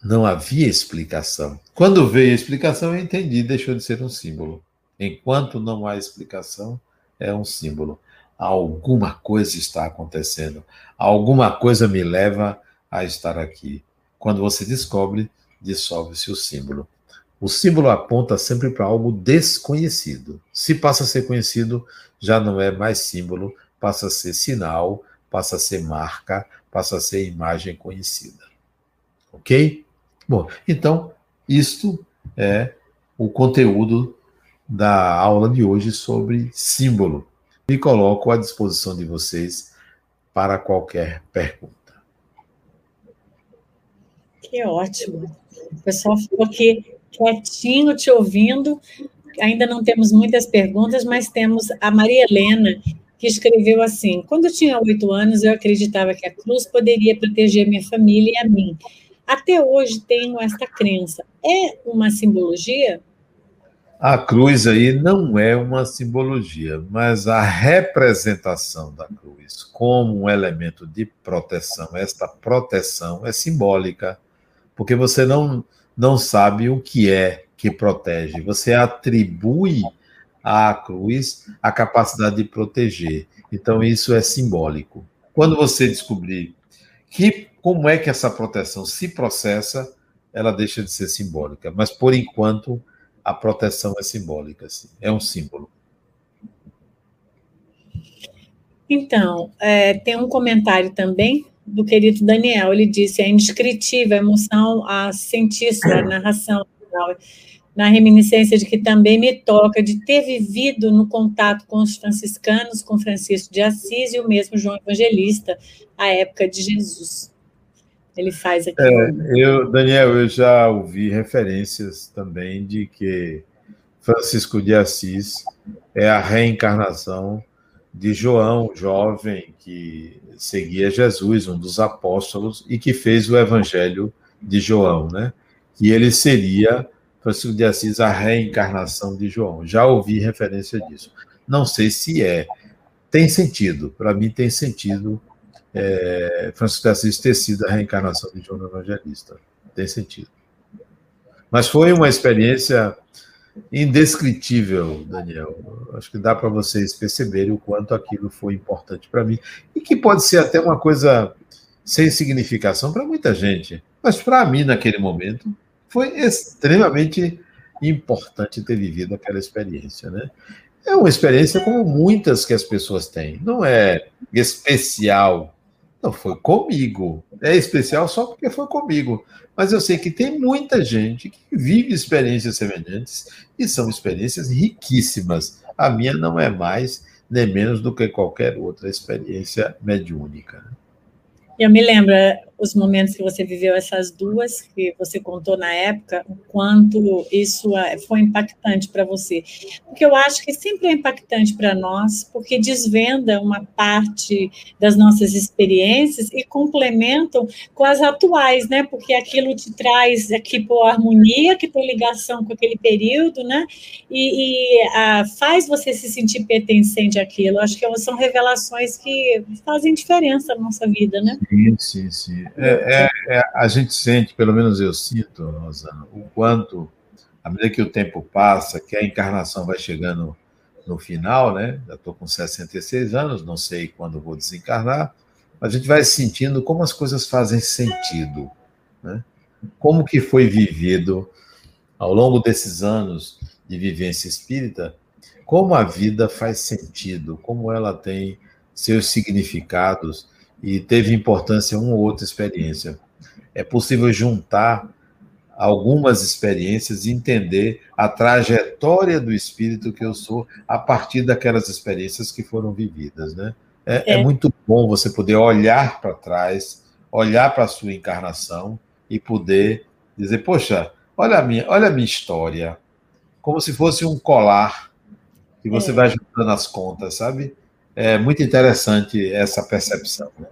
Não havia explicação. Quando veio a explicação, eu entendi, deixou de ser um símbolo. Enquanto não há explicação, é um símbolo. Alguma coisa está acontecendo. Alguma coisa me leva a estar aqui. Quando você descobre, dissolve-se o símbolo. O símbolo aponta sempre para algo desconhecido. Se passa a ser conhecido, já não é mais símbolo, passa a ser sinal, passa a ser marca, passa a ser imagem conhecida. Ok? Bom, então, isto é o conteúdo da aula de hoje sobre símbolo. Me coloco à disposição de vocês para qualquer pergunta. Que ótimo. O pessoal ficou aqui quietinho te ouvindo. Ainda não temos muitas perguntas, mas temos a Maria Helena, que escreveu assim: Quando eu tinha oito anos, eu acreditava que a cruz poderia proteger minha família e a mim. Até hoje tenho esta crença. É uma simbologia? A cruz aí não é uma simbologia, mas a representação da cruz como um elemento de proteção, esta proteção é simbólica, porque você não não sabe o que é que protege. Você atribui à cruz a capacidade de proteger. Então, isso é simbólico. Quando você descobrir que como é que essa proteção se processa, ela deixa de ser simbólica. Mas, por enquanto, a proteção é simbólica, sim. é um símbolo. Então, é, tem um comentário também do querido Daniel. Ele disse: é indescritível a emoção a sentir sua narração, na reminiscência de que também me toca de ter vivido no contato com os franciscanos, com Francisco de Assis e o mesmo João Evangelista, a época de Jesus. Ele faz aqui. É, eu, Daniel, eu já ouvi referências também de que Francisco de Assis é a reencarnação de João, jovem que seguia Jesus, um dos apóstolos, e que fez o evangelho de João, né? Que ele seria, Francisco de Assis, a reencarnação de João. Já ouvi referência disso. Não sei se é. Tem sentido, para mim tem sentido é, Francisco de Assis ter sido a reencarnação de João Evangelista. Tem sentido. Mas foi uma experiência indescritível, Daniel. Acho que dá para vocês perceberem o quanto aquilo foi importante para mim e que pode ser até uma coisa sem significação para muita gente, mas para mim naquele momento foi extremamente importante ter vivido aquela experiência, né? É uma experiência como muitas que as pessoas têm. Não é especial. Não, foi comigo. É especial só porque foi comigo. Mas eu sei que tem muita gente que vive experiências semelhantes e são experiências riquíssimas. A minha não é mais nem menos do que qualquer outra experiência mediúnica. Né? Eu me lembro os momentos que você viveu essas duas, que você contou na época, o quanto isso é, foi impactante para você. Porque eu acho que sempre é impactante para nós, porque desvenda uma parte das nossas experiências e complementam com as atuais, né? Porque aquilo te traz aqui por harmonia, que por ligação com aquele período, né? E, e a, faz você se sentir pertencente àquilo. Acho que são revelações que fazem diferença na nossa vida, né? Sim, sim, sim. É, é, é, a gente sente, pelo menos eu sinto, Rosana, o quanto, à medida que o tempo passa, que a encarnação vai chegando no final, né? Já estou com 66 anos, não sei quando vou desencarnar, a gente vai sentindo como as coisas fazem sentido, né? Como que foi vivido ao longo desses anos de vivência espírita, como a vida faz sentido, como ela tem seus significados e teve importância uma ou outra experiência. É possível juntar algumas experiências e entender a trajetória do espírito que eu sou a partir daquelas experiências que foram vividas, né? É, é. é muito bom você poder olhar para trás, olhar para a sua encarnação e poder dizer, poxa, olha a minha, olha a minha história, como se fosse um colar que você é. vai juntando as contas, sabe? É muito interessante essa percepção. Né?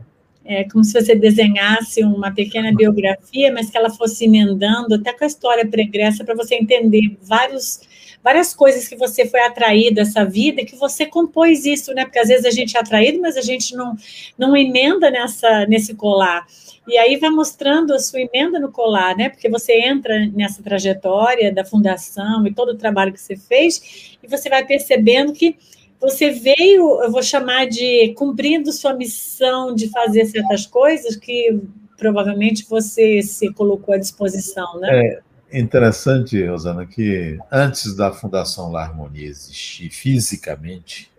É como se você desenhasse uma pequena biografia, mas que ela fosse emendando até com a história pregressa para você entender vários, várias coisas que você foi atraído essa vida, que você compôs isso, né? Porque às vezes a gente é atraído, mas a gente não, não emenda nessa, nesse colar. E aí vai mostrando a sua emenda no colar, né? Porque você entra nessa trajetória da fundação e todo o trabalho que você fez, e você vai percebendo que você veio, eu vou chamar de cumprindo sua missão de fazer certas coisas que provavelmente você se colocou à disposição, né? É interessante, Rosana, que antes da Fundação La Harmonia existir fisicamente,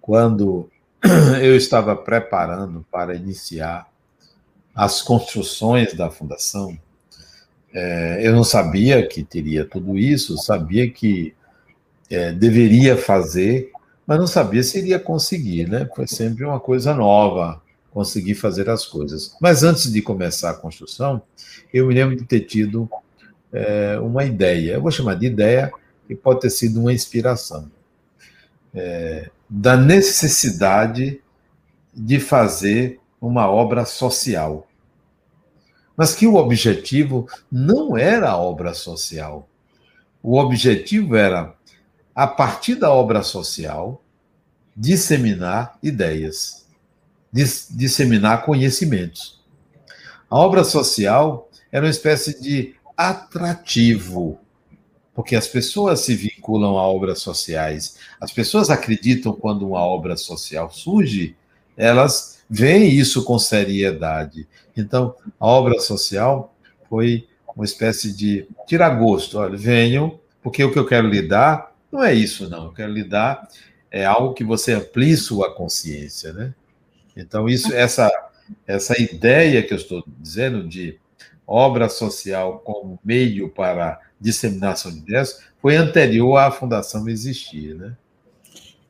quando eu estava preparando para iniciar as construções da fundação, é, eu não sabia que teria tudo isso, sabia que é, deveria fazer, mas não sabia se iria conseguir, né? Foi sempre uma coisa nova conseguir fazer as coisas. Mas antes de começar a construção, eu me lembro de ter tido é, uma ideia, eu vou chamar de ideia, que pode ter sido uma inspiração, é, da necessidade de fazer uma obra social. Mas que o objetivo não era a obra social. O objetivo era a partir da obra social, disseminar ideias, dis disseminar conhecimentos. A obra social era uma espécie de atrativo, porque as pessoas se vinculam a obras sociais. As pessoas acreditam quando uma obra social surge, elas veem isso com seriedade. Então, a obra social foi uma espécie de tirar gosto. Olha, venham, porque o que eu quero lhe dar não é isso, não. Eu quero lhe dar é algo que você amplie sua consciência, né? Então, isso, essa, essa ideia que eu estou dizendo de obra social como meio para disseminação de ideias foi anterior à fundação existir, né?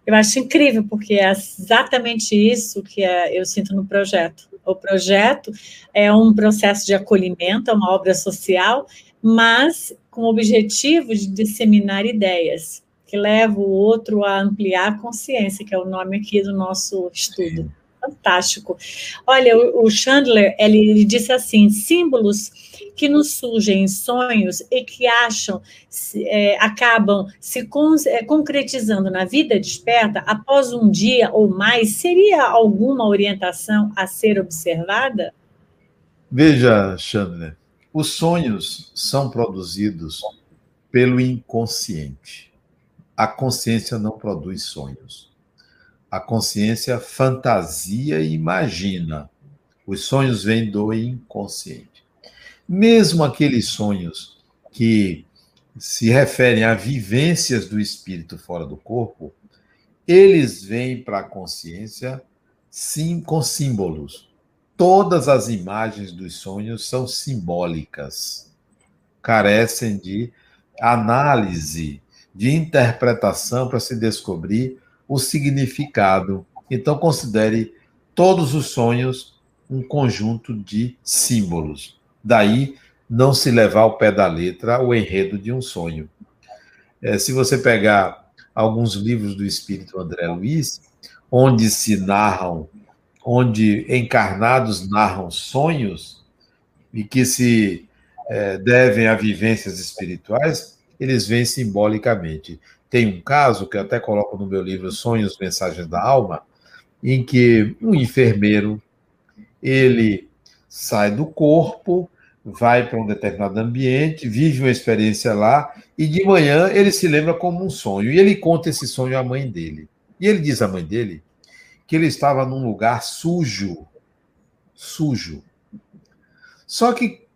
Eu acho incrível, porque é exatamente isso que é, eu sinto no projeto. O projeto é um processo de acolhimento, é uma obra social, mas com o objetivo de disseminar ideias que leva o outro a ampliar a consciência, que é o nome aqui do nosso estudo. Sim. Fantástico. Olha, o Chandler, ele, ele disse assim, símbolos que nos surgem em sonhos e que acham, é, acabam se con é, concretizando na vida desperta após um dia ou mais, seria alguma orientação a ser observada? Veja, Chandler, os sonhos são produzidos pelo inconsciente a consciência não produz sonhos. A consciência fantasia e imagina. Os sonhos vêm do inconsciente. Mesmo aqueles sonhos que se referem a vivências do espírito fora do corpo, eles vêm para a consciência sim com símbolos. Todas as imagens dos sonhos são simbólicas, carecem de análise, de interpretação para se descobrir o significado. Então, considere todos os sonhos um conjunto de símbolos. Daí, não se levar ao pé da letra o enredo de um sonho. É, se você pegar alguns livros do espírito André Luiz, onde se narram, onde encarnados narram sonhos e que se é, devem a vivências espirituais, eles vêm simbolicamente. Tem um caso que eu até coloco no meu livro Sonhos, Mensagens da Alma, em que um enfermeiro ele sai do corpo vai para um determinado ambiente, vive uma experiência lá, e de manhã ele se lembra como um sonho. E ele conta esse sonho à mãe dele. E ele diz à mãe dele que ele estava num lugar sujo. Sujo. Só que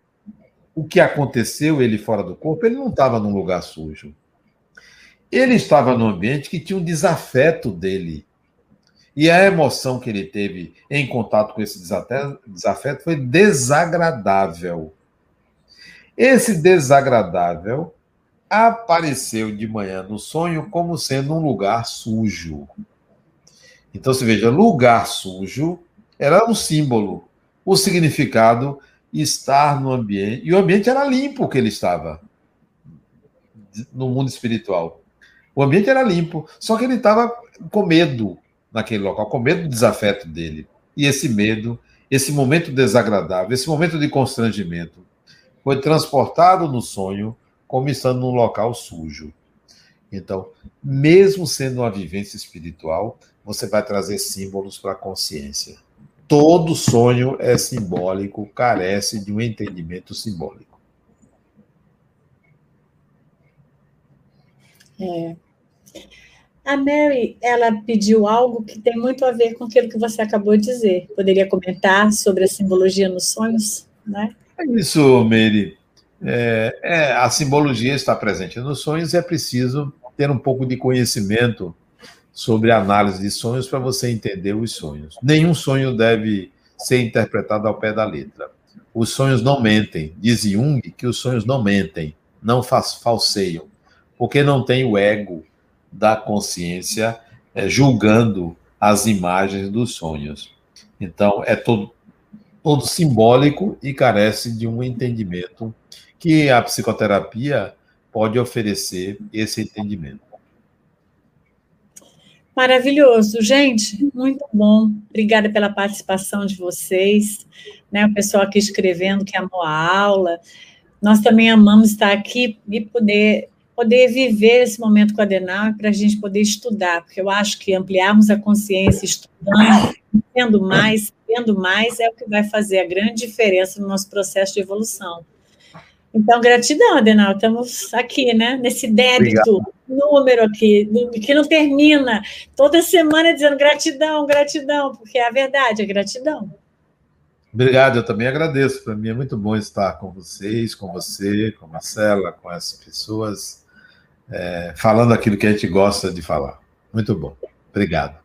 o que aconteceu, ele fora do corpo, ele não estava num lugar sujo. Ele estava num ambiente que tinha um desafeto dele. E a emoção que ele teve em contato com esse desafeto foi desagradável. Esse desagradável apareceu de manhã no sonho como sendo um lugar sujo. Então, se veja, lugar sujo era um símbolo. O significado estar no ambiente. E o ambiente era limpo que ele estava no mundo espiritual. O ambiente era limpo, só que ele estava com medo naquele local, com medo do desafeto dele. E esse medo, esse momento desagradável, esse momento de constrangimento, foi transportado no sonho como estando num local sujo. Então, mesmo sendo uma vivência espiritual, você vai trazer símbolos para a consciência. Todo sonho é simbólico, carece de um entendimento simbólico. É. A Mary, ela pediu algo que tem muito a ver com aquilo que você acabou de dizer. Poderia comentar sobre a simbologia nos sonhos, né? É isso, Mary. É, é, a simbologia está presente nos sonhos e é preciso ter um pouco de conhecimento sobre análise de sonhos para você entender os sonhos. Nenhum sonho deve ser interpretado ao pé da letra. Os sonhos não mentem. Diz Jung que os sonhos não mentem, não falseiam, porque não tem o ego da consciência é, julgando as imagens dos sonhos. Então, é todo, todo simbólico e carece de um entendimento que a psicoterapia pode oferecer esse entendimento. Maravilhoso, gente, muito bom. Obrigada pela participação de vocês, né? O pessoal aqui escrevendo que amou a aula. Nós também amamos estar aqui e poder poder viver esse momento com a Denal para a gente poder estudar, porque eu acho que ampliarmos a consciência, estudando, tendo mais, tendo mais, é o que vai fazer a grande diferença no nosso processo de evolução. Então, gratidão, Adenal. Estamos aqui, né? Nesse débito, Obrigado. Número aqui, que não termina. Toda semana dizendo gratidão, gratidão, porque é a verdade, é gratidão. Obrigado, eu também agradeço. Para mim é muito bom estar com vocês, com você, com a Marcela, com essas pessoas é, falando aquilo que a gente gosta de falar. Muito bom. Obrigado.